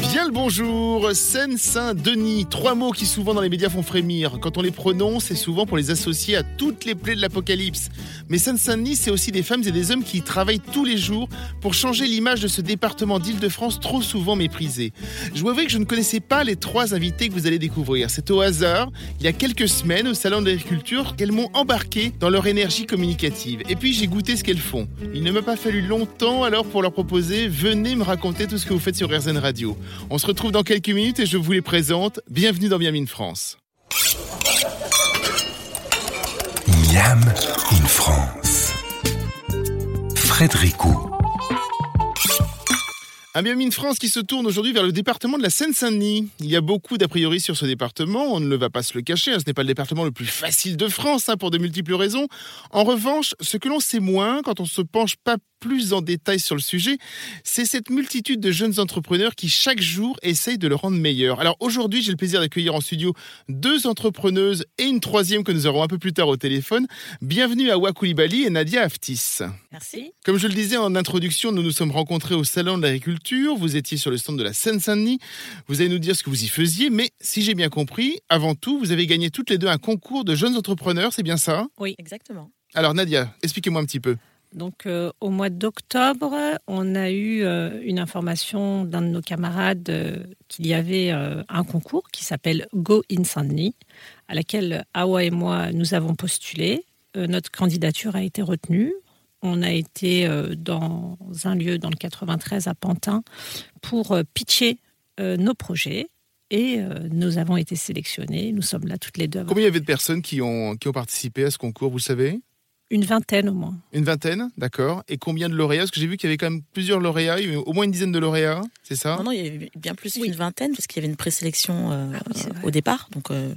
Bien le bonjour, Seine-Saint-Denis, trois mots qui souvent dans les médias font frémir. Quand on les prononce, c'est souvent pour les associer à toutes les plaies de l'apocalypse. Mais Seine-Saint-Denis, c'est aussi des femmes et des hommes qui travaillent tous les jours pour changer l'image de ce département d'Île-de-France trop souvent méprisé. Je vous avoue que je ne connaissais pas les trois invités que vous allez découvrir. C'est au hasard, il y a quelques semaines, au Salon de l'Agriculture, qu'elles m'ont embarqué dans leur énergie communicative. Et puis j'ai goûté ce qu'elles font. Il ne m'a pas fallu longtemps alors pour leur proposer, venez me raconter tout ce que vous faites sur RZN Radio. On se retrouve dans quelques minutes et je vous les présente. Bienvenue dans Miami France. Miam in France. Frédéric Un Miami France qui se tourne aujourd'hui vers le département de la Seine-Saint-Denis. Il y a beaucoup d'a priori sur ce département, on ne va pas se le cacher, hein, ce n'est pas le département le plus facile de France hein, pour de multiples raisons. En revanche, ce que l'on sait moins quand on se penche pas plus en détail sur le sujet, c'est cette multitude de jeunes entrepreneurs qui chaque jour essayent de le rendre meilleur. Alors aujourd'hui, j'ai le plaisir d'accueillir en studio deux entrepreneuses et une troisième que nous aurons un peu plus tard au téléphone. Bienvenue à Wakoulibaly et Nadia Aftis. Merci. Comme je le disais en introduction, nous nous sommes rencontrés au Salon de l'Agriculture. Vous étiez sur le stand de la Seine-Saint-Denis. Vous allez nous dire ce que vous y faisiez, mais si j'ai bien compris, avant tout, vous avez gagné toutes les deux un concours de jeunes entrepreneurs, c'est bien ça? Oui, exactement. Alors Nadia, expliquez-moi un petit peu. Donc euh, au mois d'octobre, on a eu euh, une information d'un de nos camarades euh, qu'il y avait un concours qui s'appelle Go in Saint-Denis, à laquelle Awa et moi nous avons postulé. Notre candidature a été retenue. On a été dans un lieu dans le 93 à Pantin pour pitcher nos projets. Et nous avons été sélectionnés. Nous sommes là toutes les deux. Combien il y avait de personnes qui ont, participé à ce concours, vous savez? Une vingtaine au moins. Une vingtaine, d'accord. Et combien de lauréats? Parce que j'ai vu qu'il y avait quand même plusieurs lauréats, il y avait au moins une dizaine de lauréats, c'est ça? Non, non, il y avait bien plus Oui. qu'une vingtaine, parce qu'il y avait une présélection euh, Ah oui, au départ. Donc, euh,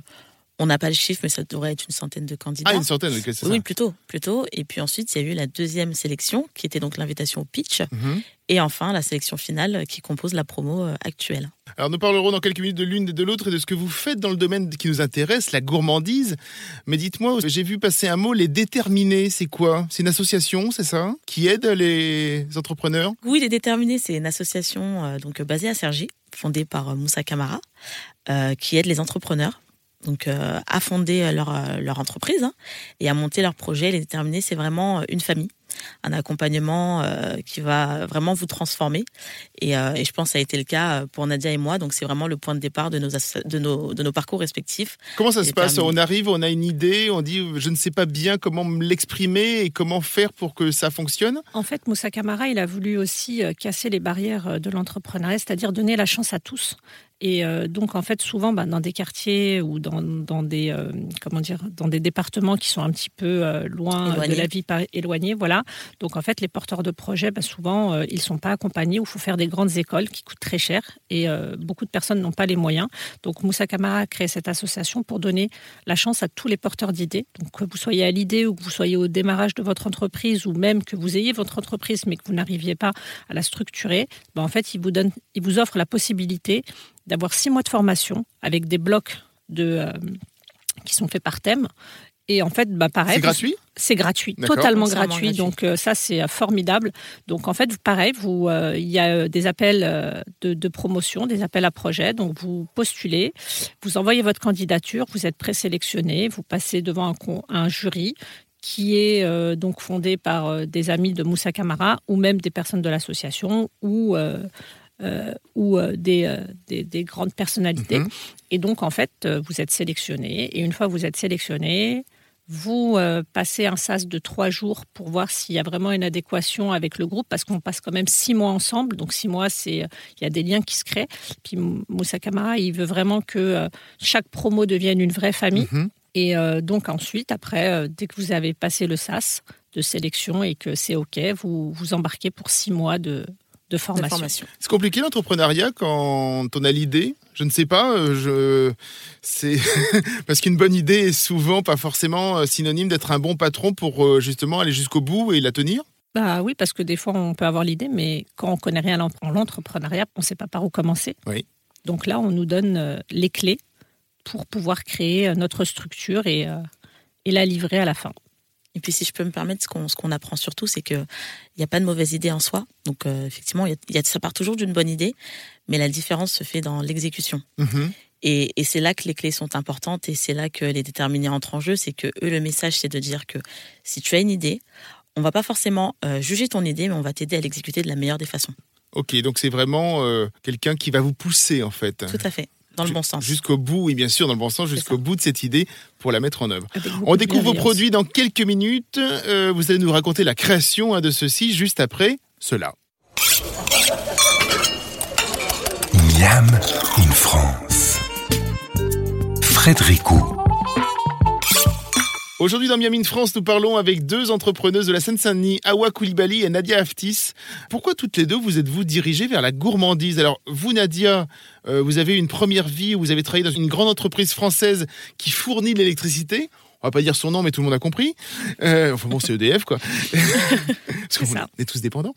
on n'a pas le chiffre, mais ça devrait être une centaine de candidats. Ah, une centaine, ok, c'est oui, plutôt, plutôt. Et puis ensuite, il y a eu la deuxième sélection, qui était donc l'invitation au pitch. Mhm. Et enfin, la sélection finale, qui compose la promo euh, actuelle. Alors nous parlerons dans quelques minutes de l'une et de l'autre et de ce que vous faites dans le domaine qui nous intéresse, la gourmandise. Mais dites-moi, j'ai vu passer un mot, les déterminés, c'est quoi? C'est une association, c'est ça? Qui aide les entrepreneurs? Oui, les Déterminés, c'est une association euh, donc basée à Cergy, fondée par euh, Moussa Camara, euh, qui aide les entrepreneurs donc euh, à fonder euh, leur, euh, leur entreprise hein, et à monter leur projet. Les Déterminés, c'est vraiment une famille, un accompagnement euh, qui va vraiment vous transformer. Et, euh, et je pense que ça a été le cas pour Nadia et moi. Donc c'est vraiment le point de départ de nos, de nos, de nos parcours respectifs. Comment ça se passe? On arrive, on a une idée, on dit je ne sais pas bien comment me l'exprimer et comment faire pour que ça fonctionne? En fait, Moussa Camara, il a voulu aussi casser les barrières de l'entrepreneuriat, c'est-à-dire donner la chance à tous. Et euh, donc, en fait, souvent, bah, dans des quartiers ou dans, dans des euh, comment dire, dans des départements qui sont un petit peu euh, loin de la vie éloignée, voilà. Donc, en fait, les porteurs de projets, bah, souvent, ils sont pas accompagnés ou il faut faire des grandes écoles qui coûtent très cher et beaucoup de personnes n'ont pas les moyens. Donc, Moussa Camara a créé cette association pour donner la chance à tous les porteurs d'idées. Donc, que vous soyez à l'idée ou que vous soyez au démarrage de votre entreprise ou même que vous ayez votre entreprise mais que vous n'arriviez pas à la structurer, ben, en fait, il vous, donne, il vous offre la possibilité d'avoir six mois de formation avec des blocs de, euh, qui sont faits par thème. Et en fait, bah, pareil. C'est gratuit c'est gratuit, totalement gratuit. gratuit. Donc euh, ça, c'est euh, formidable. Donc en fait, vous- pareil, vous, euh, il y a des appels euh, de, de promotion, des appels à projets. Donc vous postulez, vous envoyez votre candidature, vous êtes présélectionné, vous passez devant un, con- un jury qui est euh, donc fondé par euh, des amis de Moussa Camara ou même des personnes de l'association ou euh, ou euh, des, euh, des, des grandes personnalités. Mhm. Et donc, en fait, vous êtes sélectionné. Et une fois que vous êtes sélectionné, vous euh, passez un sas de trois jours pour voir s'il y a vraiment une adéquation avec le groupe, parce qu'on passe quand même six mois ensemble. Donc six mois, c'est euh, il y a des liens qui se créent. Puis Moussa Camara, il veut vraiment que euh, chaque promo devienne une vraie famille. Mhm. Et donc ensuite, après, dès que vous avez passé le sas de sélection et que c'est OK, vous vous embarquez pour six mois de, de formation. formation. C'est compliqué l'entrepreneuriat quand on a l'idée Je ne sais pas. euh, Je... C'est parce qu'une bonne idée est souvent pas forcément euh, synonyme d'être un bon patron pour euh, justement aller jusqu'au bout et la tenir. Bah oui, parce que des fois, on peut avoir l'idée, mais quand on connaît rien en l'entrepreneuriat, on ne sait pas par où commencer. Oui. Donc là, on nous donne les clés pour pouvoir créer notre structure et, et la livrer à la fin. Et puis, si je peux me permettre, ce qu'on, ce qu'on apprend surtout, c'est qu'il n'y a pas de mauvaise idée en soi. Donc, euh, effectivement, il y a, ça part toujours d'une bonne idée, mais la différence se fait dans l'exécution. Mhm. Et, et c'est là que les clés sont importantes et c'est là que les déterminés entrent en jeu. C'est que eux, le message, c'est de dire que si tu as une idée, on va pas forcément euh, juger ton idée, mais on va t'aider à l'exécuter de la meilleure des façons. Ok, donc c'est vraiment euh, quelqu'un qui va vous pousser en fait. Tout à fait, dans le bon sens. Jusqu'au bout, oui, bien sûr, dans le bon sens, jusqu'au bout de cette idée pour la mettre en œuvre. On découvre vos produits dans quelques minutes. Euh, vous allez nous raconter la création hein, de ceci juste après cela. Miam in France. Frédéric. Aujourd'hui dans Miami France, nous parlons avec deux entrepreneuses de la Seine-Saint-Denis, Awa Koulibaly et Nadia Aftis. Pourquoi toutes les deux vous êtes-vous dirigées vers la gourmandise? Alors vous Nadia, euh, vous avez une première vie où vous avez travaillé dans une grande entreprise française qui fournit de l'électricité. On va pas dire son nom, mais tout le monde a compris. Euh, enfin bon, c'est EDF quoi. Parce qu'on est tous dépendants.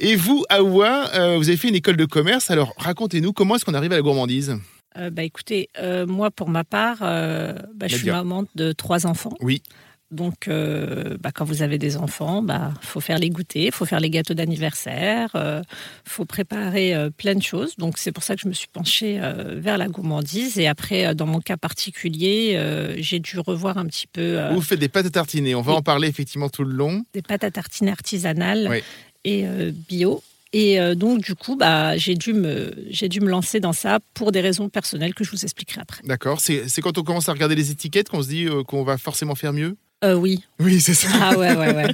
Et vous, Awa, euh, vous avez fait une école de commerce. Alors racontez-nous comment est-ce qu'on arrive à la gourmandise? Euh, bah, écoutez, euh, moi, pour ma part, euh, bah, je suis maman de trois enfants. Oui. Donc, bah, quand vous avez des enfants, bah, faut faire les goûters, faut faire les gâteaux d'anniversaire, euh, faut préparer plein de choses. Donc, c'est pour ça que je me suis penchée vers la gourmandise. Et après, dans mon cas particulier, j'ai dû revoir un petit peu Vous faites des pâtes à tartiner. On va Oui. en parler effectivement tout le long. des pâtes à tartiner artisanales Oui. et bio. Et euh, donc, du coup, bah, j'ai dû, me, j'ai dû me lancer dans ça pour des raisons personnelles que je vous expliquerai après. D'accord. C'est c'est quand on commence à regarder les étiquettes qu'on se dit euh, qu'on va forcément faire mieux? Euh, oui, Oui, c'est ça. ah ouais, ouais, ouais,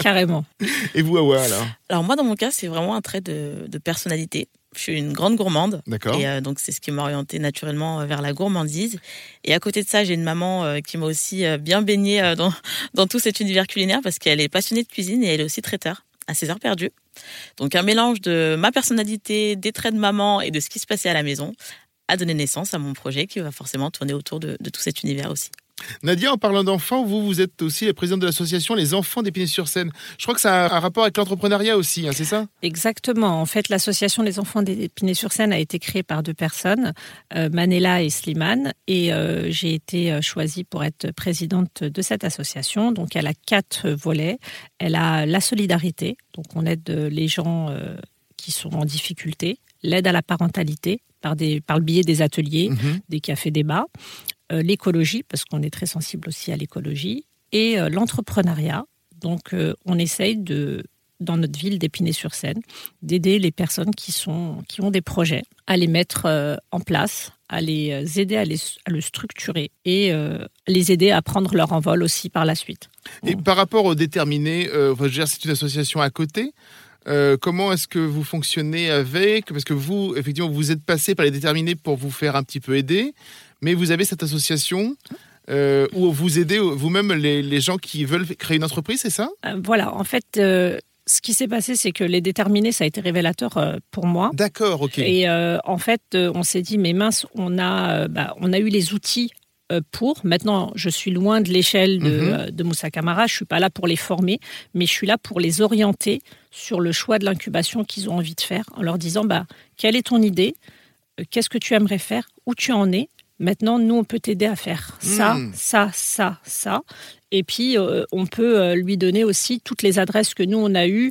carrément. Et vous, Awa, alors? Alors moi, dans mon cas, c'est vraiment un trait de, de personnalité. Je suis une grande gourmande. D'accord. Et euh, donc, c'est ce qui m'a orientée naturellement vers la gourmandise. Et à côté de ça, j'ai une maman euh, qui m'a aussi euh, bien baignée euh, dans, dans tout cet univers culinaire parce qu'elle est passionnée de cuisine et elle est aussi traiteur à ses heures perdues. Donc, un mélange de ma personnalité, des traits de maman et de ce qui se passait à la maison a donné naissance à mon projet qui va forcément tourner autour de, tout cet univers aussi. Nadia, en parlant d'enfants, vous, vous êtes aussi la présidente de l'association Les Enfants d'Épinay-sur-Seine. Je crois que ça a un rapport avec l'entrepreneuriat aussi, hein, c'est ça? Exactement. En fait, l'association des enfants d'Épinay-sur-Seine a été créée par deux personnes, euh, Manela et Slimane, et euh, j'ai été euh, choisie pour être présidente de cette association. Donc, elle a quatre volets. Elle a la solidarité, donc on aide les gens euh, qui sont en difficulté, l'aide à la parentalité par, des, par le biais des ateliers, Mhm. des cafés-débats, euh, l'écologie, parce qu'on est très sensible aussi à l'écologie, et euh, l'entrepreneuriat. Donc, euh, on essaye de, dans notre ville d'Épinay-sur-Seine, d'aider les personnes qui, sont, qui ont des projets à les mettre euh, en place, à les euh, aider à, les, à le structurer et euh, les aider à prendre leur envol aussi par la suite. Et par rapport aux déterminés, euh, c'est une association à côté. Euh, comment est-ce que vous fonctionnez avec Parce que vous, effectivement, vous êtes passé par les déterminés pour vous faire un petit peu aider, mais vous avez cette association euh, où vous aidez vous-même les, les gens qui veulent créer une entreprise, c'est ça? Euh, voilà, en fait, euh, ce qui s'est passé, c'est que les déterminés, ça a été révélateur pour moi. D'accord, ok. Et en fait, on s'est dit, mais mince, on a, bah, on a eu les outils pour. Maintenant, je suis loin de l'échelle de, Mhm. euh, de Moussa Camara. Je suis pas là pour les former, mais je suis là pour les orienter sur le choix de l'incubation qu'ils ont envie de faire, en leur disant, bah, quelle est ton idée? Euh, Qu'est-ce que tu aimerais faire? Où tu en es? Maintenant, nous, on peut t'aider à faire ça, Mhm. ça, ça, ça. Et puis, euh, on peut euh, lui donner aussi toutes les adresses que nous, on a eues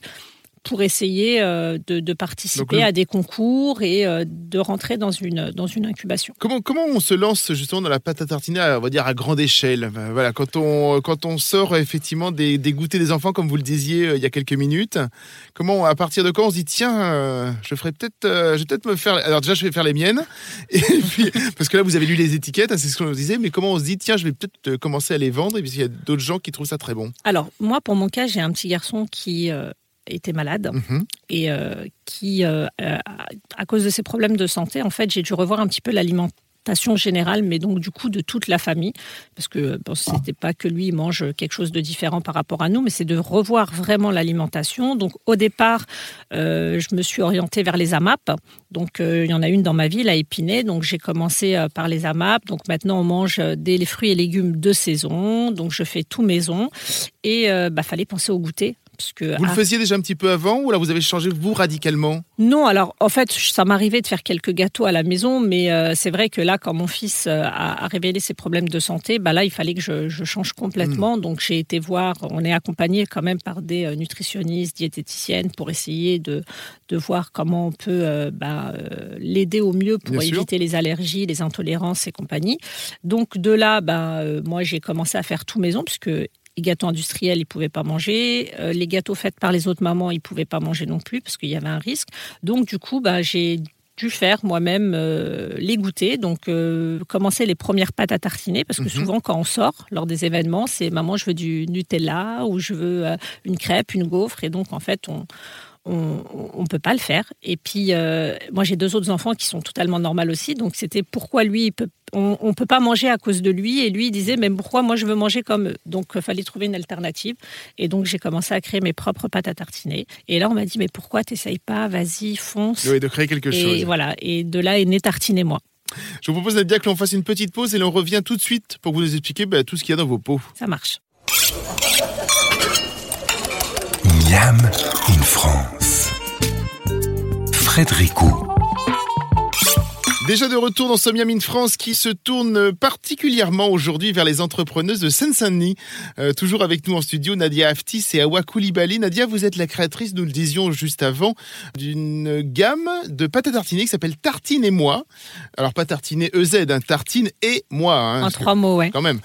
pour essayer euh, de, de participer Donc à des concours et euh, de rentrer dans une, dans une incubation. Comment, comment on se lance justement dans la pâte à tartiner, à, on va dire à grande échelle? Voilà, quand on, quand on sort effectivement des, des goûters des enfants, comme vous le disiez euh, il y a quelques minutes, comment, à partir de quand on se dit tiens, je ferai peut-être, je vais peut-être me faire. Alors déjà, je vais faire les miennes, et puis parce que là, vous avez lu les étiquettes, hein, c'est ce qu'on disait, mais comment on se dit tiens, je vais peut-être commencer à les vendre, et puis il y a d'autres gens qui trouvent ça très bon. Alors, moi, pour mon cas, j'ai un petit garçon qui était malade Mhm. et euh, qui, euh, euh, à cause de ses problèmes de santé, en fait, j'ai dû revoir un petit peu l'alimentation générale, mais donc du coup de toute la famille, parce que bon, c'était pas que lui il mange quelque chose de différent par rapport à nous, mais c'est de revoir vraiment l'alimentation. Donc au départ, euh, je me suis orientée vers les AMAP. Donc il y en a une dans ma ville à Épinay, donc j'ai commencé par les AMAP. Donc maintenant on mange des fruits et légumes de saison, donc je fais tout maison et bah fallait penser au goûter Vous le faisiez déjà un petit peu avant ou là vous avez changé vous radicalement? Non, alors en fait, ça m'arrivait de faire quelques gâteaux à la maison, mais euh, c'est vrai que là, quand mon fils euh, a, a révélé ses problèmes de santé, bah là, il fallait que je, je change complètement. Hmm. Donc j'ai été voir, on est accompagné quand même par des euh, nutritionnistes, diététiciennes pour essayer de, de voir comment on peut euh, bah, euh, l'aider au mieux pour Bien sûr. éviter les allergies, les intolérances et compagnie. Donc de là, bah, moi, j'ai commencé à faire tout maison, puisque les gâteaux industriels, ils pouvaient pas manger. Euh, les gâteaux faits par les autres mamans, ils pouvaient pas manger non plus parce qu'il y avait un risque. Donc du coup, bah, j'ai dû faire moi-même euh, les goûter. Donc euh, commencer les premières pâtes à tartiner parce que Mhm. souvent quand on sort lors des événements, c'est maman, je veux du Nutella ou je veux euh, une crêpe, une gaufre et donc en fait on on on peut pas le faire. Et puis, moi, j'ai deux autres enfants qui sont totalement normaux aussi. Donc, c'était pourquoi lui, il peut, on, on peut pas manger à cause de lui. Et lui, il disait, mais pourquoi moi, je veux manger comme eux? Donc, il fallait trouver une alternative. Et donc, j'ai commencé à créer mes propres pâtes à tartiner. Et là, on m'a dit, mais pourquoi t'essayes pas? Vas-y, fonce. Oui, de créer quelque et chose. voilà. Et de là est né Tartinez-moi. Je vous propose Nadia que l'on fasse une petite pause et l'on revient tout de suite pour vous nous expliquer bah, tout ce qu'il y a dans vos pots. Ça marche. Miam in France. Frédéric Ou. Déjà de retour dans Sommiam in France qui se tourne particulièrement aujourd'hui vers les entrepreneuses de Seine-Saint-Denis. Euh, toujours avec nous en studio, Nadia Aftis et Awa Koulibaly. Nadia, vous êtes la créatrice, nous le disions juste avant, d'une gamme de pâtes à tartiner qui s'appelle Tartine et moi. Alors pas tartiner EZ, hein, tartine et moi. hein, en que- trois mots, ouais. Quand même.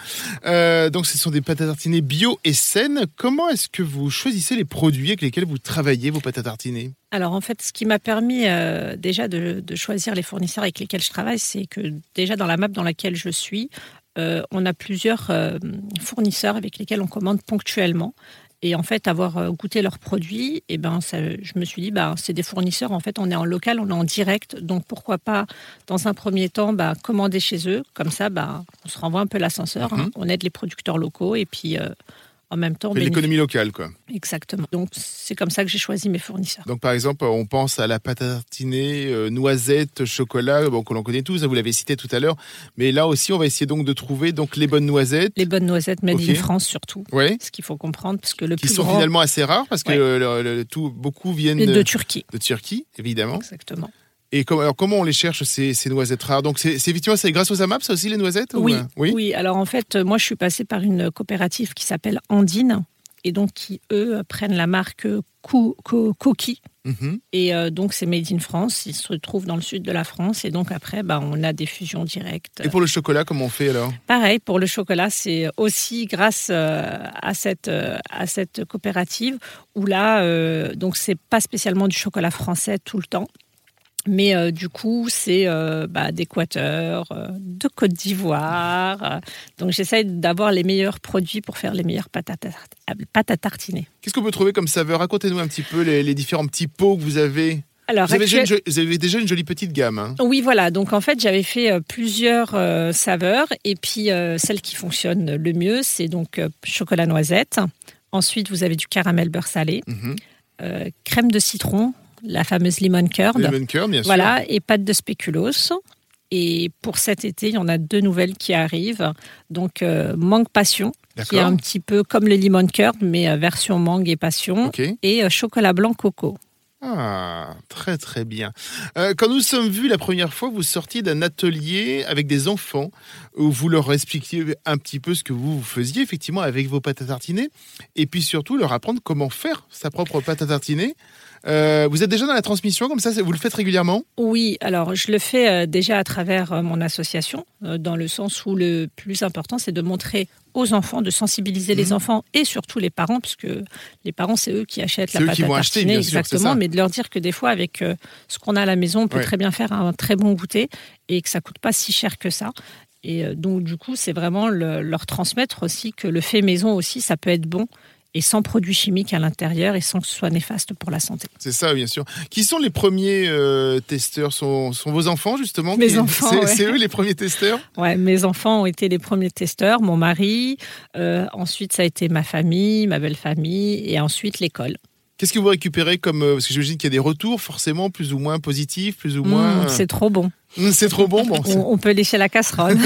Euh, donc ce sont des pâtes à tartiner bio et saines. Comment est-ce que vous choisissez les produits avec lesquels vous travaillez vos pâtes à tartiner? Alors en fait, ce qui m'a permis euh, déjà de, de choisir les fournisseurs avec lesquels je travaille, c'est que déjà dans la map dans laquelle je suis, euh, on a plusieurs euh, fournisseurs avec lesquels on commande ponctuellement. Et en fait, avoir goûté leurs produits, et ben, ça, je me suis dit, bah, c'est des fournisseurs. En fait, on est en local, on est en direct. Donc, pourquoi pas, dans un premier temps, bah, commander chez eux. Comme ça, bah, on se renvoie un peu l'ascenseur. hein. Mhm. On aide les producteurs locaux et puis, en même temps, L'économie locale, quoi. Exactement. Donc, c'est comme ça que j'ai choisi mes fournisseurs. Donc par exemple, on pense à la pâte à tartiner, euh, noisette, chocolat, bon, que l'on connaît tous, hein, vous l'avez cité tout à l'heure. Mais là aussi, on va essayer donc de trouver donc les bonnes noisettes. Les bonnes noisettes made Ok. in France, surtout. Ouais. Ce qu'il faut comprendre, parce que le Qui plus sont grand finalement assez rares parce que Ouais. euh, le- le- tout, beaucoup viennent de, de Turquie. Turquie, évidemment. Exactement. Et com- alors, comment on les cherche ces, ces noisettes rares? Donc c'est c'est effectivement c'est grâce aux AMAP, ça aussi les noisettes ou, Oui, oui. oui. Alors en fait, moi, je suis passée par une coopérative qui s'appelle Andine, et donc qui eux prennent la marque Co- Coqui. Mhm. Et euh, donc c'est made in France. Ils se trouvent dans le sud de la France, et donc après, bah, on a des fusions directes. Et pour le chocolat, comment on fait alors? Pareil, pour le chocolat, c'est aussi grâce euh, à cette, euh, à cette coopérative où là, euh, donc c'est pas spécialement du chocolat français tout le temps. Mais euh, du coup, c'est euh, bah, d'Équateur, euh, de Côte d'Ivoire. donc j'essaye d'avoir les meilleurs produits pour faire les meilleures pâtes à, pâtes à tartiner. Qu'est-ce qu'on peut trouver comme saveur? Racontez-nous un petit peu les, les différents petits pots que vous avez. Alors, Vous avez, déjà une, actuel- jo- vous avez déjà une jolie petite gamme. hein. Oui, voilà. Donc en fait, j'avais fait plusieurs saveurs et puis celle qui fonctionne le mieux, c'est donc chocolat noisette. Ensuite, vous avez du caramel beurre salé, Mhm. euh, crème de citron, la fameuse lemon curd, Lemon curd, bien sûr. voilà, et pâte de spéculoos. Et pour cet été, il y en a deux nouvelles qui arrivent. Donc euh, mangue passion, qui est un petit peu comme le lemon curd, mais euh, version mangue et passion. Et euh, chocolat blanc coco. Ah, très très bien. Euh, quand nous sommes vus la première fois, vous sortiez d'un atelier avec des enfants où vous leur expliquiez un petit peu ce que vous, vous faisiez effectivement avec vos pâtes à tartiner et puis surtout leur apprendre comment faire sa propre pâte à tartiner. Euh, vous êtes déjà dans la transmission comme ça, vous le faites régulièrement Oui, alors je le fais euh, déjà à travers euh, mon association, dans le sens où le plus important, c'est de montrer aux enfants, de sensibiliser les Mhm. enfants et surtout les parents, parce que les parents, c'est eux qui achètent la eux pâte qui à vont acheter, tartiner, bien sûr, exactement, mais de leur dire que des fois, avec ce qu'on a à la maison, on peut Ouais. très bien faire un très bon goûter et que ça coûte pas si cher que ça. Et donc, du coup, c'est vraiment le- leur transmettre aussi que le fait maison aussi, ça peut être bon et sans produits chimiques à l'intérieur et sans que ce soit néfaste pour la santé. C'est ça, bien sûr. Qui sont les premiers euh, testeurs? Sont, sont vos enfants justement Mes qui- enfants, C'est ouais. eux les premiers testeurs? Ouais, mes enfants ont été les premiers testeurs, mon mari, euh, ensuite ça a été ma famille, ma belle famille, et ensuite l'école. Qu'est-ce que vous récupérez comme euh, parce que j'imagine qu'il y a des retours forcément plus ou moins positifs, plus ou moins. Mmh, c'est trop bon. Mmh, c'est trop bon. Bon, On, on peut lécher la casserole.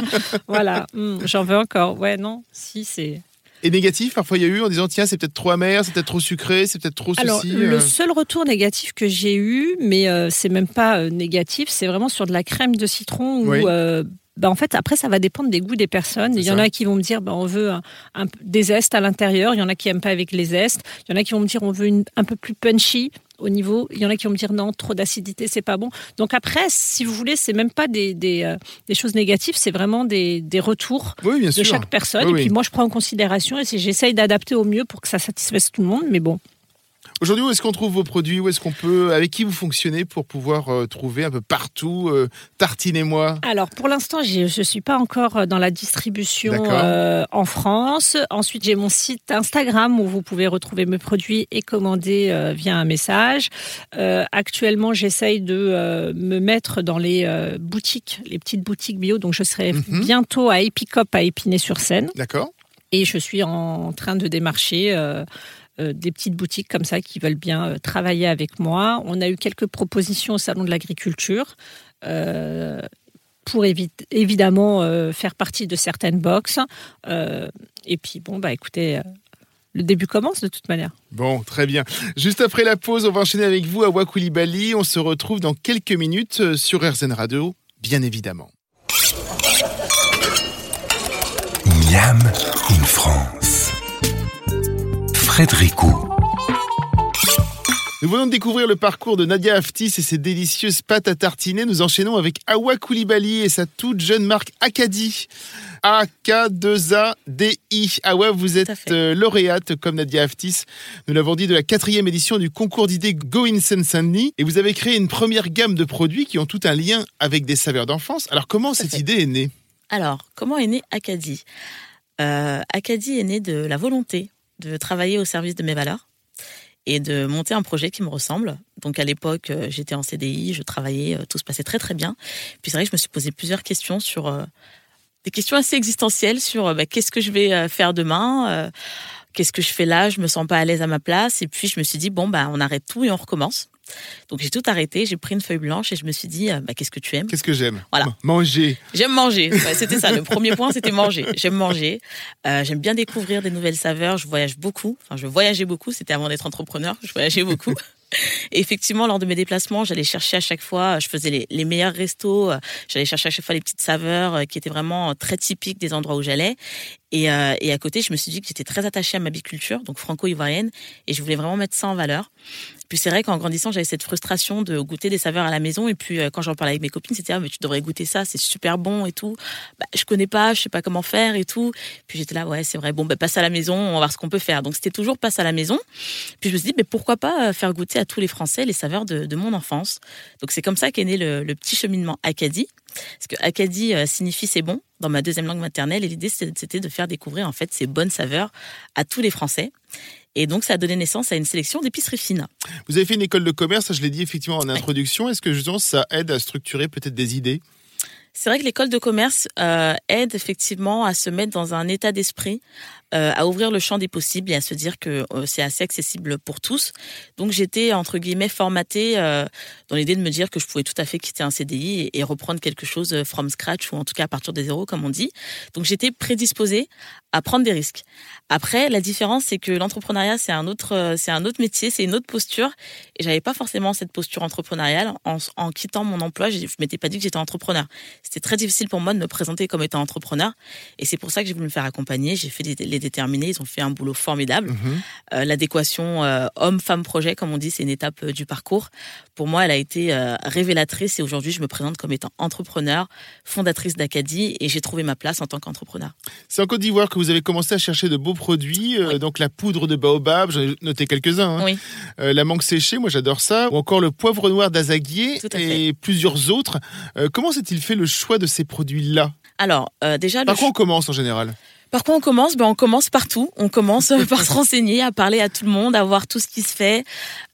voilà, Mmh, j'en veux encore. Ouais, non, si c'est. Et négatif, parfois il y a eu en disant tiens c'est peut-être trop amer, c'est peut-être trop sucré, c'est peut-être trop Alors, ceci. le euh. seul retour négatif que j'ai eu, mais euh, c'est même pas euh, négatif, c'est vraiment sur de la crème de citron où. Oui. euh, bah, en fait, après, ça va dépendre des goûts des personnes. Il y en a qui vont me dire, bah, on veut un, des zestes à l'intérieur. Il y en a qui aiment pas avec les zestes. Il y en a qui vont me dire, on veut une, un peu plus punchy au niveau. Il y en a qui vont me dire, non, trop d'acidité, c'est pas bon. Donc après, si vous voulez, c'est même pas des, des, euh, des choses négatives, c'est vraiment des, des retours Oui, de sûr. chaque personne. Oui, et puis moi, je prends en considération et j'essaye d'adapter au mieux pour que ça satisfasse tout le monde. Mais bon, Aujourd'hui, où est-ce qu'on trouve vos produits? Où est-ce qu'on peut, avec qui vous fonctionnez pour pouvoir euh, trouver un peu partout euh, Tartinez-moi. Alors pour l'instant, je ne suis pas encore euh, dans la distribution euh, en France. Ensuite, j'ai mon site Instagram où vous pouvez retrouver mes produits et commander via un message. Actuellement, j'essaye de me mettre dans les boutiques, les petites boutiques bio. Donc je serai Mhm. bientôt à Epicop à Épinay-sur-Seine. D'accord. Et je suis en train de démarcher des petites boutiques comme ça qui veulent bien euh, travailler avec moi. On a eu quelques propositions au Salon de l'Agriculture euh, pour évi- évidemment euh, faire partie de certaines boxes. Euh, et puis, bon, bah écoutez, euh, le début commence de toute manière. Bon, très bien. Juste après la pause, on va enchaîner avec vous à Wakoulibaly. On se retrouve dans quelques minutes euh, sur RZN Radio, bien évidemment. Miam in France. Frédérico. Nous venons de découvrir le parcours de Nadia Aftis et ses délicieuses pâtes à tartiner. Nous enchaînons avec Awa Koulibaly et sa toute jeune marque Acadie. A-K-2-A-D-I. Awa, vous êtes euh, lauréate comme Nadia Aftis. Nous l'avons dit de la quatrième édition du concours d'idées Go in Seine-Saint-Denis. Et vous avez créé une première gamme de produits qui ont tout un lien avec des saveurs d'enfance. Alors comment cette fait. idée est née? Alors, comment est né Acadie euh, Acadie est né de la volonté de travailler au service de mes valeurs et de monter un projet qui me ressemble. Donc à l'époque, euh, j'étais en CDI, je travaillais, euh, tout se passait très très bien. Puis c'est vrai que je me suis posé plusieurs questions sur euh, des questions assez existentielles sur bah, qu'est-ce que je vais faire demain, qu'est-ce que je fais là, je me sens pas à l'aise à ma place. Et puis je me suis dit bon bah on arrête tout et on recommence. Donc j'ai tout arrêté, j'ai pris une feuille blanche et je me suis dit euh, bah, qu'est-ce que tu aimes? Qu'est-ce que j'aime? Voilà. M- Manger. J'aime manger. Ouais, c'était ça. Le premier point, c'était manger. J'aime manger. Euh, j'aime bien découvrir des nouvelles saveurs. Je voyage beaucoup. Enfin, je voyageais beaucoup. C'était avant d'être entrepreneur. Je voyageais beaucoup. Et effectivement, lors de mes déplacements, j'allais chercher à chaque fois, je faisais les, les meilleurs restos, j'allais chercher à chaque fois les petites saveurs euh, qui étaient vraiment très typiques des endroits où j'allais. Et, euh, et à côté, je me suis dit que j'étais très attachée à ma biculture, donc franco-ivoirienne, et je voulais vraiment mettre ça en valeur. Puis c'est vrai qu'en grandissant, j'avais cette frustration de goûter des saveurs à la maison. Et puis euh, quand j'en parlais avec mes copines, c'était ah mais tu devrais goûter ça, c'est super bon et tout. Bah, je connais pas, je sais pas comment faire et tout. Puis j'étais là ouais c'est vrai. Bon bah passe à la maison, on va voir ce qu'on peut faire. Donc c'était toujours passe à la maison. Puis je me suis dit mais pourquoi pas euh, faire goûter à tous les Français les saveurs de, de mon enfance. Donc c'est comme ça qu'est né le, le petit cheminement Acadie. Parce que Acadie euh, signifie c'est bon dans ma deuxième langue maternelle et l'idée c'était de faire découvrir en fait ces bonnes saveurs à tous les Français. Et donc ça a donné naissance à une sélection d'épiceries fines. Vous avez fait une école de commerce, je l'ai dit effectivement en introduction. Est-ce que justement ça aide à structurer peut-être des idées? C'est vrai que l'école de commerce euh, aide effectivement à se mettre dans un état d'esprit, euh, à ouvrir le champ des possibles et à se dire que euh, c'est assez accessible pour tous. Donc j'étais entre guillemets formatée euh, dans l'idée de me dire que je pouvais tout à fait quitter un CDI et, reprendre quelque chose from scratch ou en tout cas à partir des zéros comme on dit. Donc j'étais prédisposée à prendre des risques. Après, la différence c'est que l'entrepreneuriat c'est un autre c'est un autre métier, c'est une autre posture et j'avais pas forcément cette posture entrepreneuriale en, quittant mon emploi. Je je m'étais pas dit que j'étais entrepreneur. C'était très difficile pour moi de me présenter comme étant entrepreneur. Et c'est pour ça que j'ai voulu me faire accompagner. J'ai fait les déterminés. Ils ont fait un boulot formidable. Mhm. Euh, L'adéquation euh, homme-femme projet, comme on dit, c'est une étape euh, du parcours. Pour moi, elle a été révélatrice. Et aujourd'hui, je me présente comme étant entrepreneur, fondatrice d'Acadie. Et j'ai trouvé ma place en tant qu'entrepreneur. C'est en Côte d'Ivoire que vous avez commencé à chercher de beaux produits, Oui. donc la poudre de baobab, j'en ai noté quelques-uns. hein. Oui. La mangue séchée, moi j'adore ça, ou encore le poivre noir d'Azaguier et plusieurs autres. Comment s'est-il fait le choix de ces produits-là? Alors, euh, déjà, le Par quoi on commence en général? Par quoi on commence? Ben, On commence partout. On commence par se renseigner, à parler à tout le monde, à voir tout ce qui se fait,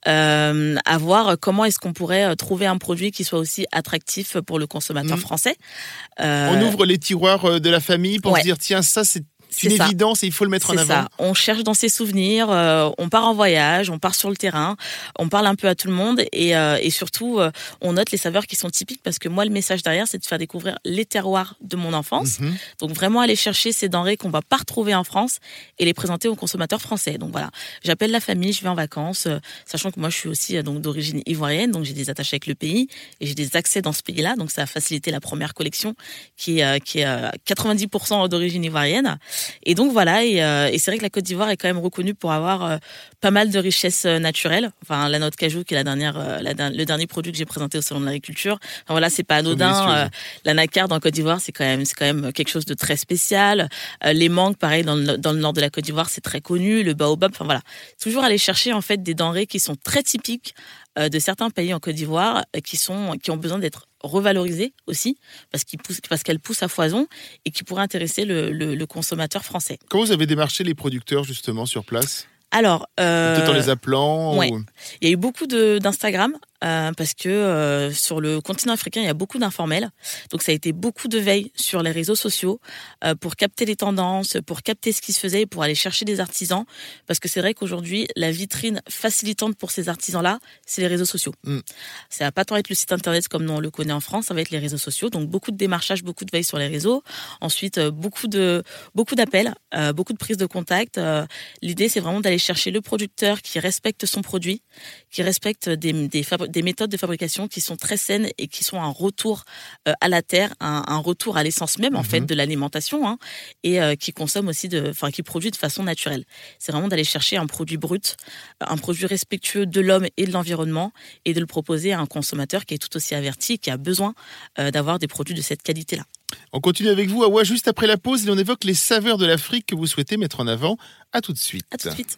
euh, à voir comment est-ce qu'on pourrait euh, trouver un produit qui soit aussi attractif pour le consommateur Mhm. français. Euh, On ouvre les tiroirs euh, de la famille pour ouais. se dire tiens ça c'est C'est une ça. évidence et il faut le mettre en C'est avant. ça. On cherche dans ses souvenirs, euh, on part en voyage, on part sur le terrain, on parle un peu à tout le monde et, euh, et surtout euh, on note les saveurs qui sont typiques parce que moi le message derrière c'est de faire découvrir les terroirs de mon enfance. Mhm. Donc vraiment aller chercher ces denrées qu'on va pas retrouver en France et les présenter aux consommateurs français. Donc voilà, j'appelle la famille, je vais en vacances, sachant que moi je suis aussi donc d'origine ivoirienne, donc j'ai des attaches avec le pays et j'ai des accès dans ce pays-là. Donc ça a facilité la première collection qui est qui est euh, 90% d'origine ivoirienne. Et donc voilà, et, euh, et c'est vrai que la Côte d'Ivoire est quand même reconnue pour avoir euh, pas mal de richesses euh, naturelles. Enfin, la noix de cajou qui est la dernière, euh, la le dernier produit que j'ai présenté au salon de l'agriculture. Enfin, voilà, c'est pas anodin. Euh, la nacarde en Côte d'Ivoire, c'est quand même, c'est quand même quelque chose de très spécial. Euh, les mangues, pareil, dans le, dans le nord de la Côte d'Ivoire, c'est très connu. Le baobab, enfin voilà, toujours aller chercher en fait des denrées qui sont très typiques de certains pays en Côte d'Ivoire, euh, qui sont, qui ont besoin d'être revalorisées aussi, parce qu'ils poussent, parce qu'elles poussent à foison et qui pourraient intéresser le, le, le consommateur français. Comment vous avez démarché les producteurs justement sur place? Alors, euh, Peut-être en les appelant ouais. ou- il y a eu beaucoup d'Instagram euh, parce que euh, sur le continent africain, il y a beaucoup d'informels. Donc ça a été beaucoup de veille sur les réseaux sociaux euh, pour capter les tendances, pour capter ce qui se faisait, pour aller chercher des artisans. Parce que c'est vrai qu'aujourd'hui, la vitrine facilitante pour ces artisans-là, c'est les réseaux sociaux. Mm. Ça va pas tant être le site internet comme on le connaît en France, ça va être les réseaux sociaux. Donc beaucoup de démarchage, beaucoup de veille sur les réseaux. Ensuite, beaucoup de beaucoup d'appels, beaucoup de prises de contact. L'idée, c'est vraiment d'aller chercher le producteur qui respecte son produit, qui respecte des, des, des méthodes de fabrication qui sont très saines et qui sont un retour euh, à la terre, un, un retour à l'essence même en fait de l'alimentation, hein, et euh, qui consomme aussi de, enfin qui produit de façon naturelle. C'est vraiment d'aller chercher un produit brut, un produit respectueux de l'homme et de l'environnement, et de le proposer à un consommateur qui est tout aussi averti, et qui a besoin euh, d'avoir des produits de cette qualité-là. On continue avec vous, Awa, juste après la pause, et on évoque les saveurs de l'Afrique que vous souhaitez mettre en avant. À tout de suite. À tout de suite.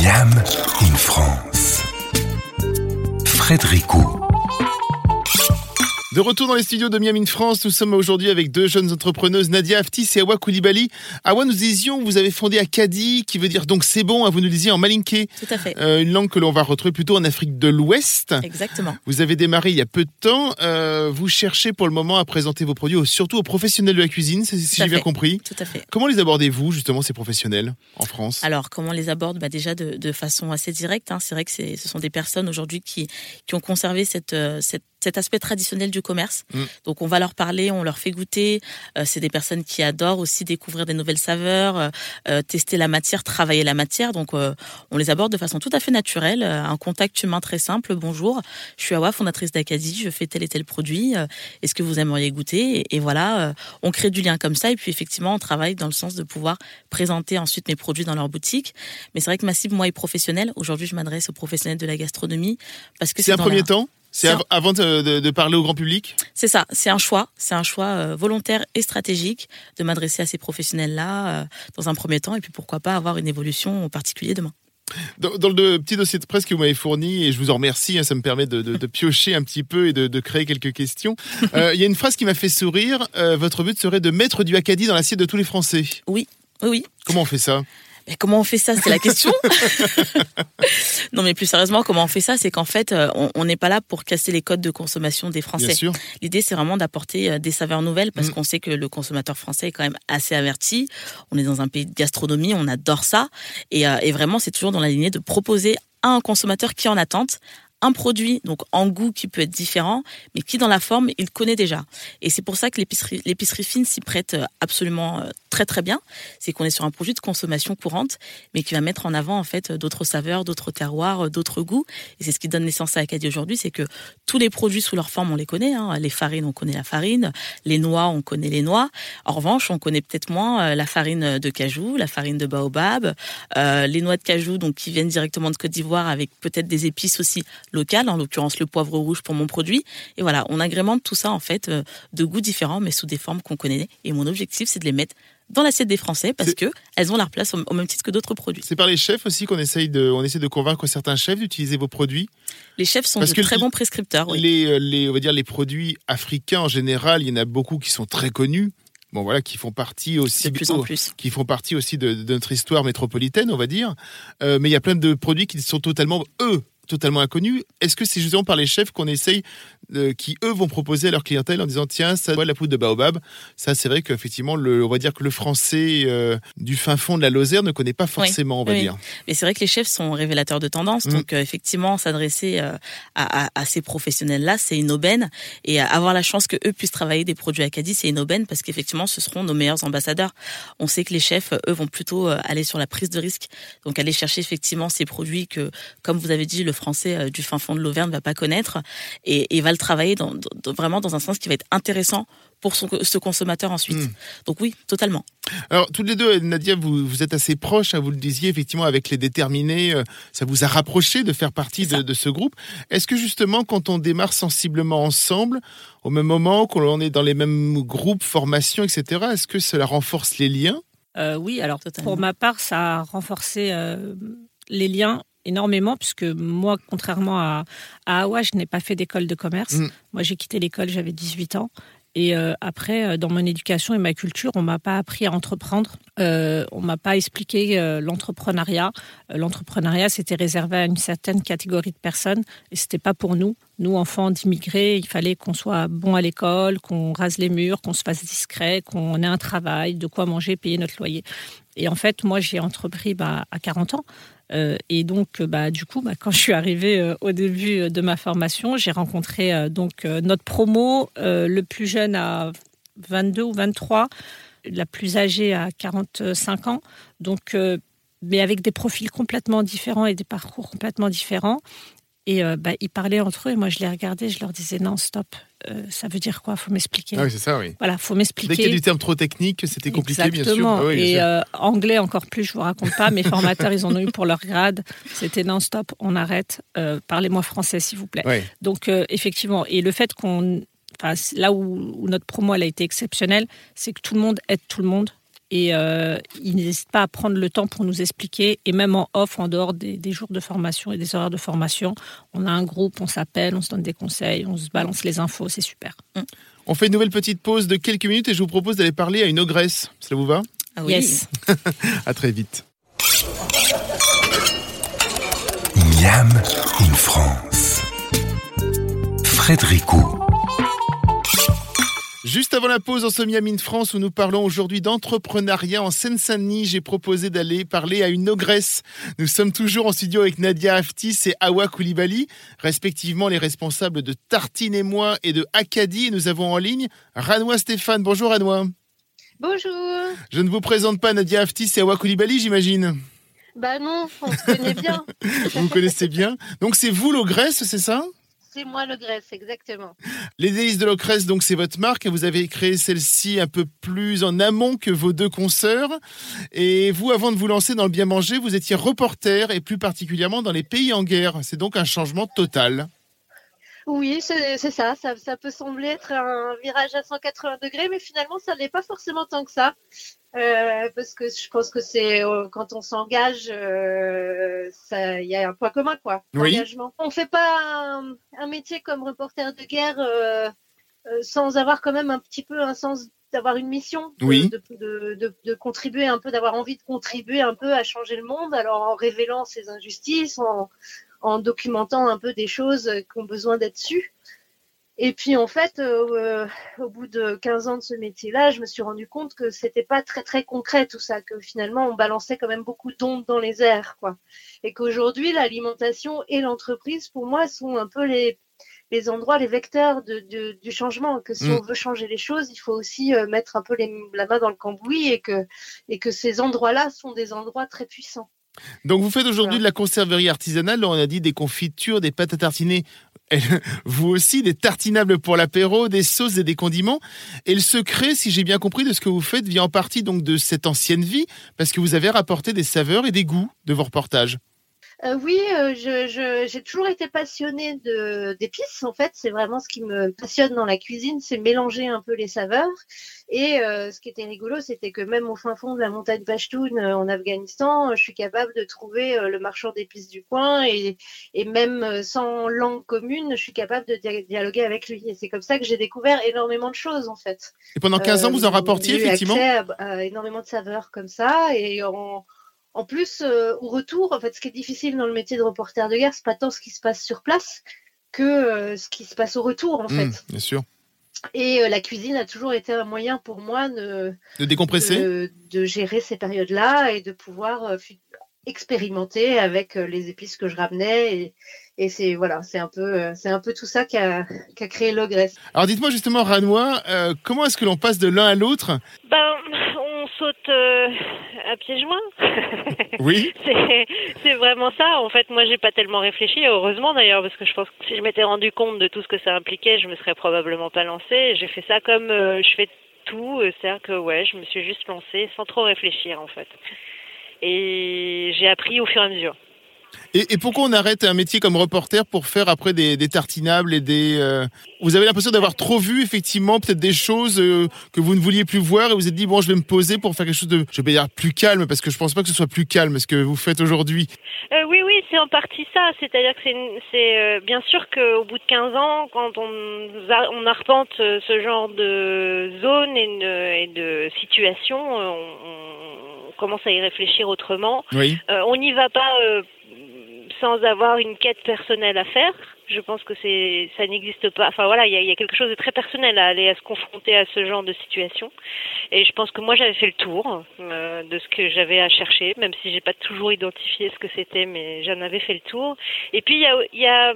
Miam in France. Frédéric Roux. De retour dans les studios de Miam in France, nous sommes aujourd'hui avec deux jeunes entrepreneuses, Nadia Aftis et Awa Koulibaly. Awa, nous disions, vous avez fondé Acadie, qui veut dire donc c'est bon, hein, vous nous disiez en malinké, Tout à fait. euh, une langue que l'on va retrouver plutôt en Afrique de l'Ouest. Exactement. Vous avez démarré il y a peu de temps. Euh, vous cherchez pour le moment à présenter vos produits, surtout aux professionnels de la cuisine, si j'ai bien compris. Tout à fait. Comment les abordez-vous, justement, ces professionnels en France? Alors, comment on les aborde bah, Déjà de, de façon assez directe. hein. C'est vrai que c'est- ce sont des personnes aujourd'hui qui, qui ont conservé cette, euh, cette- cet aspect traditionnel du commerce. Mm. Donc, on va leur parler, on leur fait goûter. Euh, c'est des personnes qui adorent aussi découvrir des nouvelles saveurs, euh, euh, tester la matière, travailler la matière. Donc, euh, on les aborde de façon tout à fait naturelle. un contact humain très simple. Bonjour, je suis Awa, fondatrice d'Acadie. Je fais tel et tel produit. Est-ce que vous aimeriez goûter? Et, et voilà, on crée du lien comme ça. Et puis, effectivement, on travaille dans le sens de pouvoir présenter ensuite mes produits dans leur boutique. Mais c'est vrai que ma cible, moi, est professionnelle. Aujourd'hui, je m'adresse aux professionnels de la gastronomie parce que C'est un premier la- temps? C'est C'est av- avant de, de- de parler au grand public C'est ça, c'est un choix, c'est un choix euh, volontaire et stratégique de m'adresser à ces professionnels-là euh, dans un premier temps et puis pourquoi pas avoir une évolution en particulier demain. Dans, le petit dossier de presse que vous m'avez fourni, et je vous en remercie, hein, ça me permet de, de- de piocher un petit peu et de, de créer quelques questions. Euh, Il y a une phrase qui m'a fait sourire. Euh, votre but serait de mettre du Acadie dans l'assiette de tous les Français. Oui, oui, oui. Comment on fait ça? Mais comment on fait ça? C'est la question. non, mais plus sérieusement, comment on fait ça? C'est qu'en fait, euh, on n'est pas là pour casser les codes de consommation des Bien Français. sûr. L'idée, c'est vraiment d'apporter euh, des saveurs nouvelles parce Mm. qu'on sait que le consommateur français est quand même assez averti. On est dans un pays de gastronomie, on adore ça. Et, euh, et vraiment, c'est toujours dans la lignée de proposer à un consommateur qui est en attente un produit, donc en goût qui peut être différent, mais qui dans la forme, il connaît déjà. Et c'est pour ça que l'épicerie, fine s'y prête euh, absolument euh, très très bien. C'est qu'on est sur un produit de consommation courante, mais qui va mettre en avant en fait d'autres saveurs, d'autres terroirs, euh, d'autres goûts. Et c'est ce qui donne naissance à Acadie aujourd'hui, c'est que tous les produits sous leur forme, on les connaît. Hein. Les farines, on connaît la farine. Les noix, on connaît les noix. En revanche, on connaît peut-être moins euh, la farine de cajou, la farine de baobab, euh, les noix de cajou, donc qui viennent directement de Côte d'Ivoire avec peut-être des épices aussi locales, en l'occurrence le poivre rouge pour mon produit. Et voilà, on agrémente tout ça en fait euh, de goûts différents, mais sous des formes qu'on connaît. Et mon objectif, c'est de les mettre dans l'assiette des Français parce que elles ont leur place au même titre que d'autres produits. C'est par les chefs aussi qu'on essaye de, on essaie de convaincre certains chefs d'utiliser vos produits? Les chefs sont Parce de que très bons prescripteurs. Oui. Les, euh, les, on va dire les produits africains en général, il y en a beaucoup qui sont très connus. Bon voilà, qui font partie aussi De plus en plus. qui font partie aussi de, de notre histoire métropolitaine, on va dire. Euh, mais il y a plein de produits qui sont totalement eux totalement inconnus. Est-ce que c'est justement par les chefs qu'on essaye, euh, qui eux vont proposer à leur clientèle en disant tiens, ça doit la poudre de baobab Ça, c'est vrai qu'effectivement, le, on va dire que le français euh, du fin fond de la Lozère ne connaît pas forcément, on va dire. Mais c'est vrai que les chefs sont révélateurs de tendances, mm. donc effectivement, s'adresser à, à, à, ces professionnels-là, c'est une aubaine. Et avoir la chance que eux puissent travailler des produits Acadie, c'est une aubaine parce qu'effectivement, ce seront nos meilleurs ambassadeurs. On sait que les chefs, eux, vont plutôt aller sur la prise de risque, donc aller chercher effectivement ces produits que, comme vous avez dit, le français euh, du fin fond de l'Auvergne va pas connaître et, va le travailler dans, vraiment dans un sens qui va être intéressant pour ce consommateur ensuite. Hmm. Donc oui, totalement. Alors, toutes les deux, Nadia, vous, vous êtes assez proches, hein, vous le disiez, effectivement, avec les déterminés, euh, ça vous a rapproché de faire partie de, ce groupe. Est-ce que justement, quand on démarre sensiblement ensemble, au même moment, qu'on est dans les mêmes groupes, formations, etc., est-ce que cela renforce les liens? Euh, Oui, alors pour ma part, ça a renforcé les liens énormément, puisque moi, contrairement à, à Hawa, je n'ai pas fait d'école de commerce. Mm. Moi, j'ai quitté l'école, j'avais 18 ans. Et euh, après, euh, dans mon éducation et ma culture, on m'a pas appris à entreprendre. Euh, on m'a pas expliqué euh, l'entrepreneuriat. L'entrepreneuriat, c'était réservé à une certaine catégorie de personnes et c'était pas pour nous. Nous, enfants d'immigrés, il fallait qu'on soit bon à l'école, qu'on rase les murs, qu'on se fasse discret, qu'on ait un travail, de quoi manger, payer notre loyer. Et en fait, moi, j'ai entrepris bah, à 40 ans. Euh, et donc, bah, du coup, bah, quand je suis arrivée euh, au début de ma formation, j'ai rencontré euh, donc notre promo, le plus jeune à 22 ou 23, la plus âgée à 45 ans. Donc, mais avec des profils complètement différents et des parcours complètement différents. Et euh, bah, ils parlaient entre eux et moi je les regardais, je leur disais non, stop, euh, ça veut dire quoi? Faut m'expliquer. Ah oui, c'est ça, oui. Voilà, faut m'expliquer. Dès qu'il y a du terme trop technique, c'était compliqué, bien sûr. Ah et euh, anglais encore plus, je vous raconte pas. Mes formateurs, ils en ont eu pour leur grade. C'était non, stop, on arrête. Parlez-moi français, s'il vous plaît. Donc effectivement, et le fait qu'on, là où, où, notre promo elle a été exceptionnelle, c'est que tout le monde aide tout le monde et euh, ils n'hésitent pas à prendre le temps pour nous expliquer. Et même en off, en dehors des, jours de formation et des horaires de formation, on a un groupe, on s'appelle, on se donne des conseils, on se balance les infos, c'est super. Mm. On fait une nouvelle petite pause de quelques minutes et je vous propose d'aller parler à une ogresse. Cela vous va? Ah oui. Yes. à très vite. Miam in France. Frédéricot. Juste avant la pause en Somiamine France où nous parlons aujourd'hui d'entrepreneuriat en Seine-Saint-Denis, j'ai proposé d'aller parler à une ogresse. Nous sommes toujours en studio avec Nadia Aftis et Awa Koulibaly, respectivement les responsables de Tartine et moi et de Acadie. Nous avons en ligne Ranois Stéphane. Bonjour Ranois. Bonjour. Je ne vous présente pas Nadia Aftis et Awa Koulibaly, j'imagine. Bah non, on se connaît bien. vous vous connaissez bien. Donc c'est vous l'ogresse, c'est ça? C'est moi l'ogresse, exactement. Les délices de l'ogresse, donc c'est votre marque. Vous avez créé celle-ci un peu plus en amont que vos deux consoeurs. Et vous, avant de vous lancer dans le bien manger, vous étiez reporter et plus particulièrement dans les pays en guerre. C'est donc un changement total. Oui, c'est ça. ça. peut sembler être un virage à 180 degrés, mais finalement, ça n'est pas forcément tant que ça. Euh, parce que je pense que c'est euh, quand on s'engage, euh, il y a un point commun, quoi. Oui. On fait pas un, métier comme reporter de guerre sans avoir quand même un petit peu un sens d'avoir une mission, de, de, contribuer un peu, d'avoir envie de contribuer un peu à changer le monde, alors en révélant ces injustices, en, en documentant un peu des choses qui ont besoin d'être sues. Et puis en fait, euh, au bout de 15 ans de ce métier-là, je me suis rendu compte que c'était pas très très concret tout ça, que finalement on balançait quand même beaucoup d'ondes dans les airs, quoi. Et qu'aujourd'hui, l'alimentation et l'entreprise, pour moi, sont un peu les les endroits, les vecteurs de, du changement. Que si mm. on veut changer les choses, il faut aussi euh, mettre un peu les, la main dans le cambouis et que et que ces endroits-là sont des endroits très puissants. Donc vous faites aujourd'hui de la conserverie artisanale, on a dit des confitures, des pâtes à tartiner, vous aussi, des tartinables pour l'apéro, des sauces et des condiments. Et le secret, si j'ai bien compris de ce que vous faites, vient en partie donc de cette ancienne vie, parce que vous avez rapporté des saveurs et des goûts de vos reportages. Euh, oui, euh, j'ai toujours été passionnée d'épices. En fait, c'est vraiment ce qui me passionne dans la cuisine, c'est mélanger un peu les saveurs. Et euh, ce qui était rigolo, c'était que même au fin fond de la montagne Pashtun en Afghanistan, je suis capable de trouver le marchand d'épices du coin et, et, même sans langue commune, je suis capable de dialoguer avec lui. Et c'est comme ça que j'ai découvert énormément de choses en fait. Et pendant 15 ans, vous en rapportiez effectivement? accès à, à, énormément de saveurs comme ça et en en plus, au retour, en fait, ce qui est difficile dans le métier de reporter de guerre, c'est pas tant ce qui se passe sur place que ce qui se passe au retour, en mmh, fait. Bien sûr. Et la cuisine a toujours été un moyen pour moi de, de décompresser, de, de gérer ces périodes-là et de pouvoir expérimenter avec les épices que je ramenais et, et c'est voilà, c'est un peu, euh, c'est un peu tout ça qui a, créé l'ogresse. Alors dites-moi justement, Ranois, euh, comment est-ce que l'on passe de l'un à l'autre? Ben, on saute euh, à pieds joints. Oui. c'est vraiment ça. En fait, moi, j'ai pas tellement réfléchi. Heureusement d'ailleurs, parce que je pense que si je m'étais rendu compte de tout ce que ça impliquait, je me serais probablement pas lancée. J'ai fait ça comme je fais tout, c'est-à-dire que ouais, je me suis juste lancée sans trop réfléchir en fait. Et j'ai appris au fur et à mesure. Et, pourquoi on arrête un métier comme reporter pour faire après des, tartinables et des... Euh, vous avez l'impression d'avoir trop vu effectivement peut-être des choses euh, que vous ne vouliez plus voir et vous êtes dit bon je vais me poser pour faire quelque chose de, je vais dire plus calme parce que je pense pas que ce soit plus calme ce que vous faites aujourd'hui. Euh, oui oui c'est en partie ça, c'est-à-dire que c'est bien sûr qu'au bout de 15 ans quand on, on arpente ce genre de zone et, de situation, on, commence à y réfléchir autrement. Oui. on n'y va pas sans avoir une quête personnelle à faire. Je pense que c'est ça n'existe pas. Enfin voilà, il y a, quelque chose de très personnel à aller à se confronter à ce genre de situation. Et je pense que moi j'avais fait le tour euh, de ce que j'avais à chercher, même si j'ai pas toujours identifié ce que c'était, mais j'en avais fait le tour. Et puis il y a y a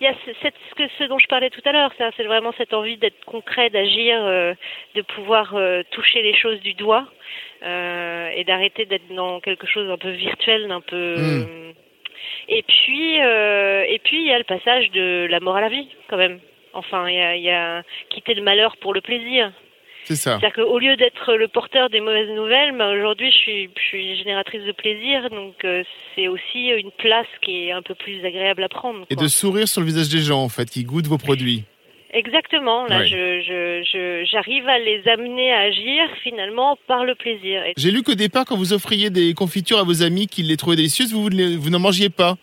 y a cette, ce, que, ce dont je parlais tout à l'heure, c'est vraiment cette envie d'être concret, d'agir, euh, de pouvoir euh, toucher les choses du doigt. et d'arrêter d'être dans quelque chose d'un peu virtuel, d'un peu hmm. Et puis, euh, et puis il y a le passage de la mort à la vie, quand même. Enfin, il y a, y a quitter le malheur pour le plaisir. C'est ça. C'est-à-dire qu'au lieu d'être le porteur des mauvaises nouvelles, bah, aujourd'hui je suis, je suis génératrice de plaisir, donc euh, c'est aussi une place qui est un peu plus agréable à prendre. Et de sourire sur le visage des gens, en fait, qui goûtent vos produits. Exactement. Là, je, je, j'arrive à les amener à agir finalement par le plaisir. J'ai lu qu'au départ, quand vous offriez des confitures à vos amis qui les trouvaient délicieuses, vous, vous n'en mangiez pas.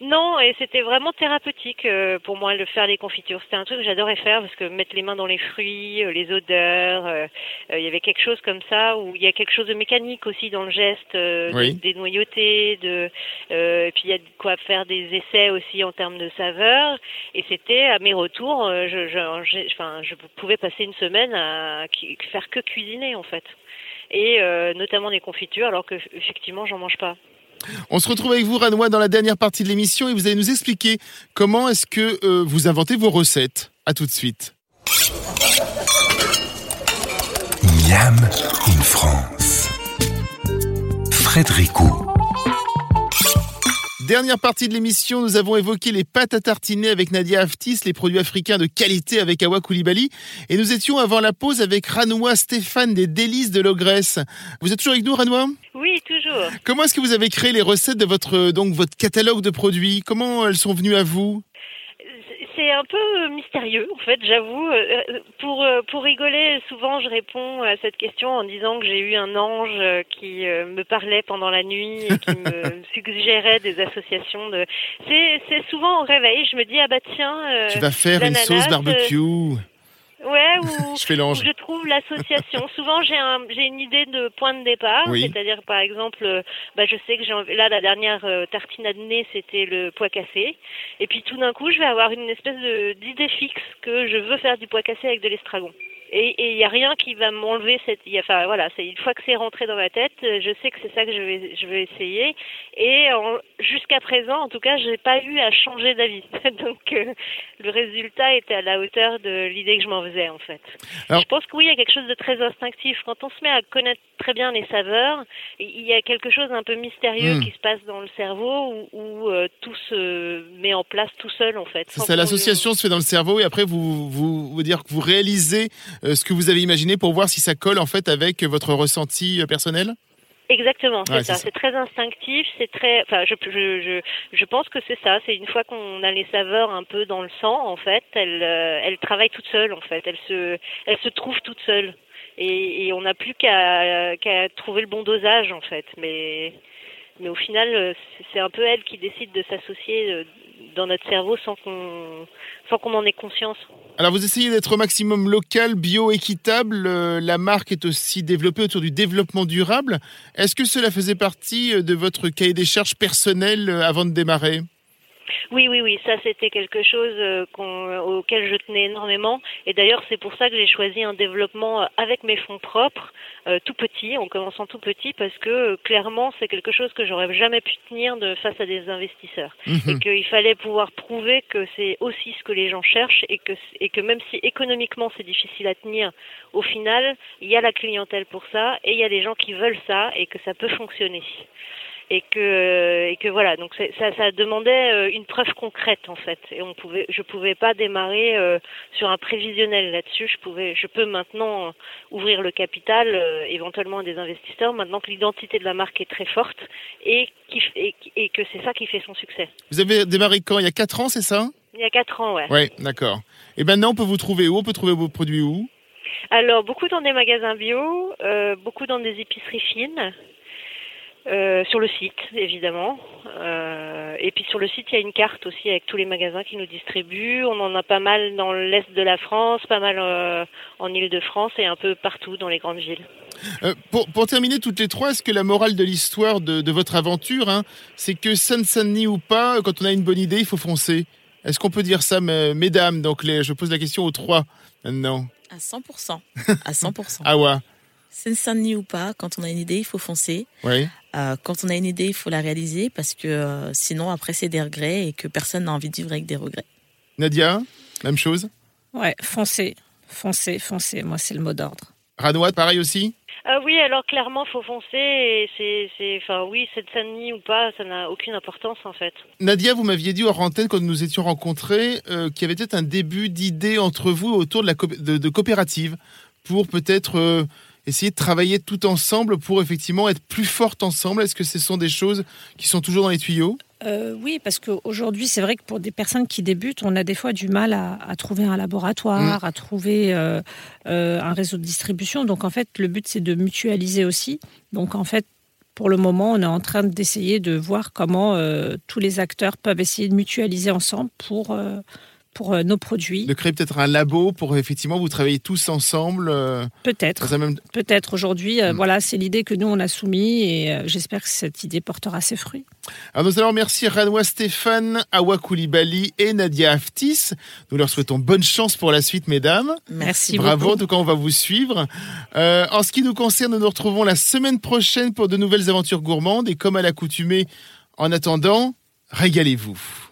Non, et c'était vraiment thérapeutique euh, pour moi de faire les confitures. C'était un truc que j'adorais faire parce que mettre les mains dans les fruits, euh, les odeurs, euh, il y avait quelque chose comme ça où il y a quelque chose de mécanique aussi dans le geste, des noyautés, de, et puis il y a de quoi faire des essais aussi en termes de saveur. Et c'était à mes retours, je, je, enfin, je pouvais passer une semaine à faire que cuisiner en fait, et notamment des confitures alors que effectivement j'en mange pas. On se retrouve avec vous, Ranois, dans la dernière partie de l'émission et vous allez nous expliquer comment est-ce que euh, vous inventez vos recettes. À tout de suite. Miam in France. Frédéricot. Dernière partie de l'émission, nous avons évoqué les pâtes à tartiner avec Nadia Aftis, les produits africains de qualité avec Awa Koulibaly. Et nous étions avant la pause avec Ranois Stéphane des délices de l'Ogresse. Vous êtes toujours avec nous, Ranois Oui, toujours. Comment est-ce que vous avez créé les recettes de votre, donc, votre catalogue de produits? Comment elles sont venues à vous? C'est un peu mystérieux en fait, j'avoue. Euh, pour euh, pour rigoler, souvent je réponds à cette question en disant que j'ai eu un ange qui euh, me parlait pendant la nuit et qui me suggérait des associations de. C'est c'est souvent au réveil, je me dis ah bah tiens. tu vas faire une sauce barbecue. Ouais, ou je, je trouve l'association. Souvent, j'ai un, j'ai une idée de point de départ, c'est-à-dire par exemple, euh, bah, je sais que j'ai là la dernière euh, tartine à nez, c'était le pois cassé, et puis tout d'un coup, je vais avoir une espèce de d'idée fixe que je veux faire du pois cassé avec de l'estragon et il n'y a rien qui va m'enlever cette enfin voilà c'est une fois que c'est rentré dans ma tête je sais que c'est ça que je vais je vais essayer. Et jusqu'à présent en tout cas j'ai pas eu à changer d'avis. Donc euh, le résultat était à la hauteur de l'idée que je m'en faisais en fait. Je pense que oui il y a quelque chose de très instinctif. Quand on se met à connaître très bien les saveurs il y a quelque chose un peu mystérieux hmm. qui se passe dans le cerveau où, euh, tout se met en place tout seul en fait c'est l'association se fait dans le cerveau et après vous vous, vous dire que vous réalisez euh, ce que vous avez imaginé pour voir si ça colle en fait avec votre ressenti euh, personnel? Exactement, c'est ça. C'est très instinctif, c'est très. Enfin, je, je, je, je pense que c'est ça. C'est une fois qu'on a les saveurs un peu dans le sang, en fait, elle, euh, elle travaille toute seule, en fait. Elle se, elle se trouve toute seule. Et, et on n'a plus qu'à qu'à trouver le bon dosage, en fait. Mais, mais au final, c'est un peu elle qui décide de s'associer dans notre cerveau sans qu'on sans qu'on en ait conscience. Alors vous essayez d'être au maximum local, bio, équitable. la marque est aussi développée autour du développement durable. Est-ce que cela faisait partie de votre cahier des charges personnel avant de démarrer? Oui, oui, oui, ça c'était quelque chose euh, auquel je tenais énormément. Et d'ailleurs, c'est pour ça que j'ai choisi un développement euh, avec mes fonds propres, euh, tout petit, en commençant tout petit, parce que clairement, c'est quelque chose que j'aurais jamais pu tenir de face à des investisseurs. Mhm. Et qu'il fallait pouvoir prouver que c'est aussi ce que les gens cherchent et que, et que même si économiquement c'est difficile à tenir, au final, il y a la clientèle pour ça et il y a des gens qui veulent ça et que ça peut fonctionner et que et que voilà donc ça ça demandait euh, une preuve concrète en fait. Et on pouvait je pouvais pas démarrer euh, sur un prévisionnel là-dessus. Je pouvais je peux maintenant ouvrir le capital euh, éventuellement à des investisseurs maintenant que l'identité de la marque est très forte et qui et, et que c'est ça qui fait son succès. Vous avez démarré quand? Il y a quatre ans c'est ça? Il y a quatre ans ouais. Ouais d'accord. Et maintenant on peut vous trouver où? On peut trouver vos produits où? Alors beaucoup dans des magasins bio, beaucoup dans des épiceries fines, euh, sur le site, évidemment. Euh, et puis sur le site, il y a une carte aussi avec tous les magasins qui nous distribuent. On en a pas mal dans l'est de la France, pas mal euh, en Ile-de-France et un peu partout dans les grandes villes. pour, pour, terminer toutes les trois, est-ce que la morale de l'histoire de, de, votre aventure, hein, c'est que Seine-Saint-Denis ou pas, quand on a une bonne idée, il faut foncer Est-ce qu'on peut dire ça, mesdames Donc les, je pose la question aux trois maintenant. À 100%. À 100%. ah ouais Seine-Saint-Denis ou pas, quand on a une idée, il faut foncer. Oui. Euh, quand on a une idée, il faut la réaliser parce que euh, sinon, après, c'est des regrets et que personne n'a envie de vivre avec des regrets. Nadia, même chose? Ouais, foncer, foncer, foncer. Moi, c'est le mot d'ordre. Ranois, pareil aussi? Euh, oui, alors clairement, faut foncer. Et c'est, c'est, enfin, oui, c'est Saint-Denis ou pas, ça n'a aucune importance en fait. Nadia, vous m'aviez dit hors antenne quand nous nous étions rencontrés qu'il y avait peut-être un début d'idée entre vous autour de la de, coopérative pour peut-être essayer de travailler tout ensemble pour effectivement être plus forte ensemble Est-ce que ce sont des choses qui sont toujours dans les tuyaux? Euh, oui, parce qu'aujourd'hui, c'est vrai que pour des personnes qui débutent, on a des fois du mal à, trouver un laboratoire, mm. à trouver euh, euh, un réseau de distribution. Donc, en fait, le but, c'est de mutualiser aussi. Donc, en fait, pour le moment, on est en train d'essayer de voir comment tous les acteurs peuvent essayer de mutualiser ensemble pour pour euh, nos produits. De créer peut-être un labo pour effectivement vous travailler tous ensemble. Euh, peut-être. Peut-être aujourd'hui. Euh, hmm. Voilà, c'est l'idée que nous on a soumise et j'espère que cette idée portera ses fruits. Alors nous allons remercier Ranois Stéphane, Awa Koulibaly et Nadia Aftis. Nous leur souhaitons bonne chance pour la suite, mesdames. Merci Bravo, en tout cas on va vous suivre. en ce qui nous concerne, nous nous retrouvons la semaine prochaine pour de nouvelles aventures gourmandes et comme à l'accoutumée, en attendant, régalez-vous.